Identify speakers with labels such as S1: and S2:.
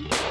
S1: you.